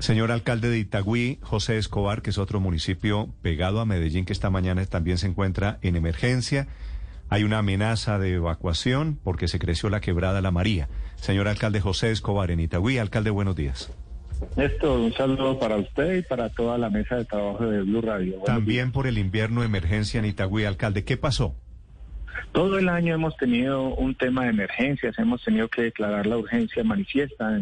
Señor alcalde de Itagüí, José Escobar, que es otro municipio pegado a Medellín, que esta mañana también se encuentra en emergencia. Hay una amenaza de evacuación porque se creció la quebrada La María. Señor alcalde José Escobar, en Itagüí. Alcalde, buenos días. Néstor, un saludo para usted y para toda la mesa de trabajo de Blue Radio. Buenos También días. por el invierno emergencia en Itagüí. Alcalde, ¿qué pasó? Todo el año hemos tenido un tema de emergencias, hemos tenido que declarar la urgencia manifiesta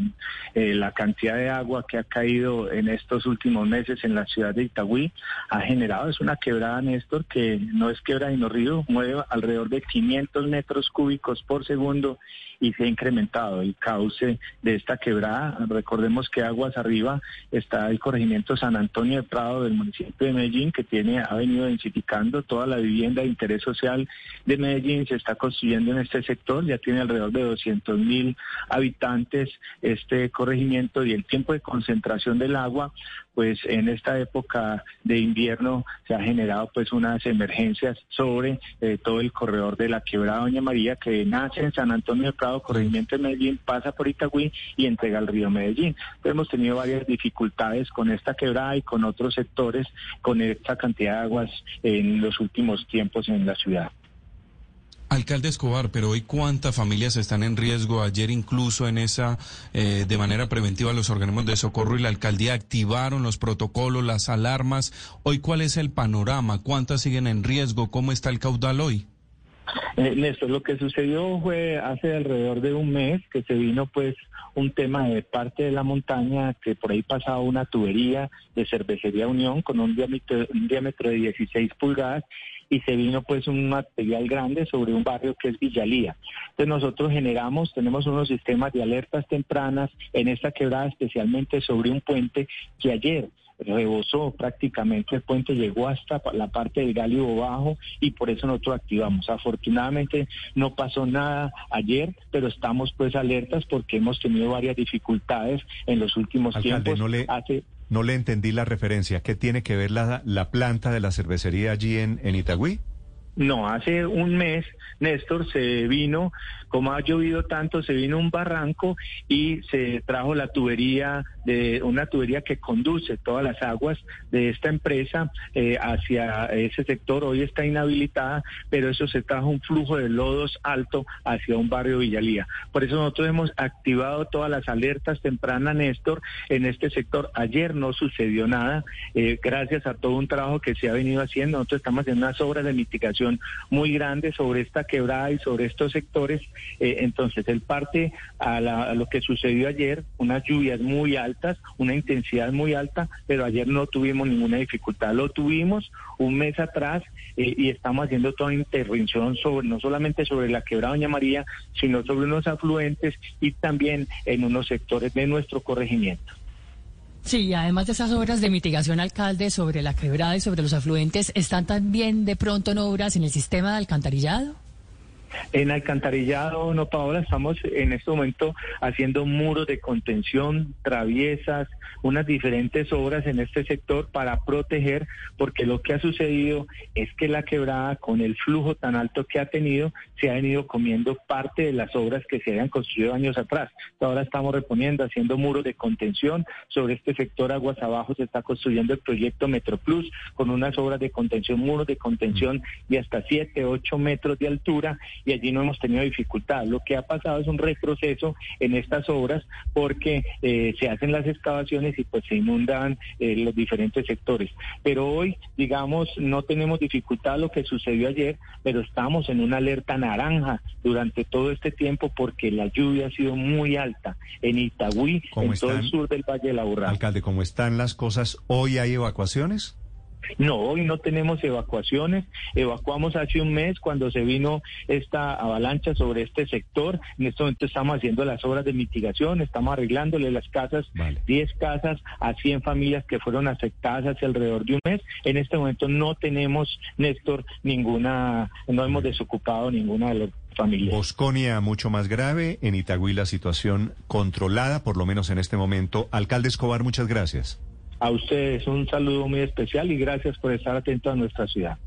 eh, la cantidad de agua que ha caído en estos últimos meses en la ciudad de Itagüí. Ha generado, es una quebrada, Néstor, que no es quebrada sino río, mueve alrededor de 500 metros cúbicos por segundo y se ha incrementado el cauce de esta quebrada. Recordemos que aguas arriba está el corregimiento San Antonio de Prado del municipio de Medellín, que tiene, ha venido densificando toda la vivienda de interés social de Medellín, se está construyendo en este sector, ya tiene alrededor de 200 mil habitantes este corregimiento y el tiempo de concentración del agua, pues en esta época de invierno se ha generado pues unas emergencias sobre eh, todo el corredor de la quebrada Doña María que nace en San Antonio de Prado, corregimiento de Medellín, pasa por Itagüí y entrega al río Medellín. Entonces, hemos tenido varias dificultades con esta quebrada y con otros sectores con esta cantidad de aguas en los últimos tiempos en la ciudad. Alcalde Escobar, pero hoy cuántas familias están en riesgo. Ayer incluso en esa, eh, de manera preventiva, los organismos de socorro y la alcaldía activaron los protocolos, las alarmas. Hoy, ¿cuál es el panorama? ¿Cuántas siguen en riesgo? ¿Cómo está el caudal hoy? Eh, Néstor, lo que sucedió fue hace alrededor de un mes que se vino pues un tema de parte de la montaña que por ahí pasaba una tubería de cervecería Unión con un diámetro, un diámetro de 16 pulgadas y se vino pues un material grande sobre un barrio que es Villalía. Entonces nosotros generamos, tenemos unos sistemas de alertas tempranas en esta quebrada, especialmente sobre un puente que ayer rebosó prácticamente el puente, llegó hasta la parte del Gálibo Bajo y por eso nosotros activamos. Afortunadamente no pasó nada ayer, pero estamos pues alertas porque hemos tenido varias dificultades en los últimos Alcalde, tiempos. no le- Hace- No le entendí la referencia. ¿Qué tiene que ver la, la planta de la cervecería allí en, en Itagüí? No, hace un mes, Néstor, se vino, como ha llovido tanto, se vino un barranco y se trajo la tubería, de una tubería que conduce todas las aguas de esta empresa eh, hacia ese sector. Hoy está inhabilitada, pero eso se trajo un flujo de lodos alto hacia un barrio Villalía. Por eso nosotros hemos activado todas las alertas tempranas, Néstor, en este sector. Ayer no sucedió nada, eh, gracias a todo un trabajo que se ha venido haciendo. Nosotros estamos haciendo unas obras de mitigación muy grandes sobre esta quebrada y sobre estos sectores. Eh, entonces, el parte a, la- lo que sucedió ayer, unas lluvias muy altas, una intensidad muy alta, pero ayer no tuvimos ninguna dificultad. Lo tuvimos un mes atrás eh, y estamos haciendo toda intervención sobre no solamente sobre la quebrada Doña María, sino sobre unos afluentes y también en unos sectores de nuestro corregimiento. Sí, además de esas obras de mitigación, alcalde, sobre la quebrada y sobre los afluentes, ¿están también de pronto en obras en el sistema de alcantarillado? En alcantarillado, no, Paola, estamos en este momento haciendo muros de contención, traviesas, unas diferentes obras en este sector para proteger, porque lo que ha sucedido es que la quebrada, con el flujo tan alto que ha tenido, se ha venido comiendo parte de las obras que se habían construido años atrás. Ahora estamos reponiendo, haciendo muros de contención. Sobre este sector, aguas abajo, se está construyendo el proyecto Metro Plus, con unas obras de contención, muros de contención de hasta 7, 8 metros de altura y allí no hemos tenido dificultad. Lo que ha pasado es un retroceso en estas obras porque eh, se hacen las excavaciones y pues se inundan eh, los diferentes sectores. Pero hoy, digamos, no tenemos dificultad lo que sucedió ayer, pero estamos en una alerta naranja durante todo este tiempo porque la lluvia ha sido muy alta en Itagüí, ¿Cómo en todo el sur del Valle de la Urra. Alcalde, ¿cómo están las cosas? ¿Hoy hay evacuaciones? No, hoy no tenemos evacuaciones. Evacuamos hace un mes cuando se vino esta avalancha sobre este sector. En este momento estamos haciendo las obras de mitigación, estamos arreglándole las casas, Vale. 10 casas a 100 familias que fueron afectadas hace alrededor de un mes. En este momento no tenemos, Néstor, ninguna, no hemos desocupado ninguna de las familias. Bosconia mucho más grave, en Itagüí la situación controlada, por lo menos en este momento. Alcalde Escobar, muchas gracias. A ustedes un saludo muy especial y gracias por estar atentos a nuestra ciudad.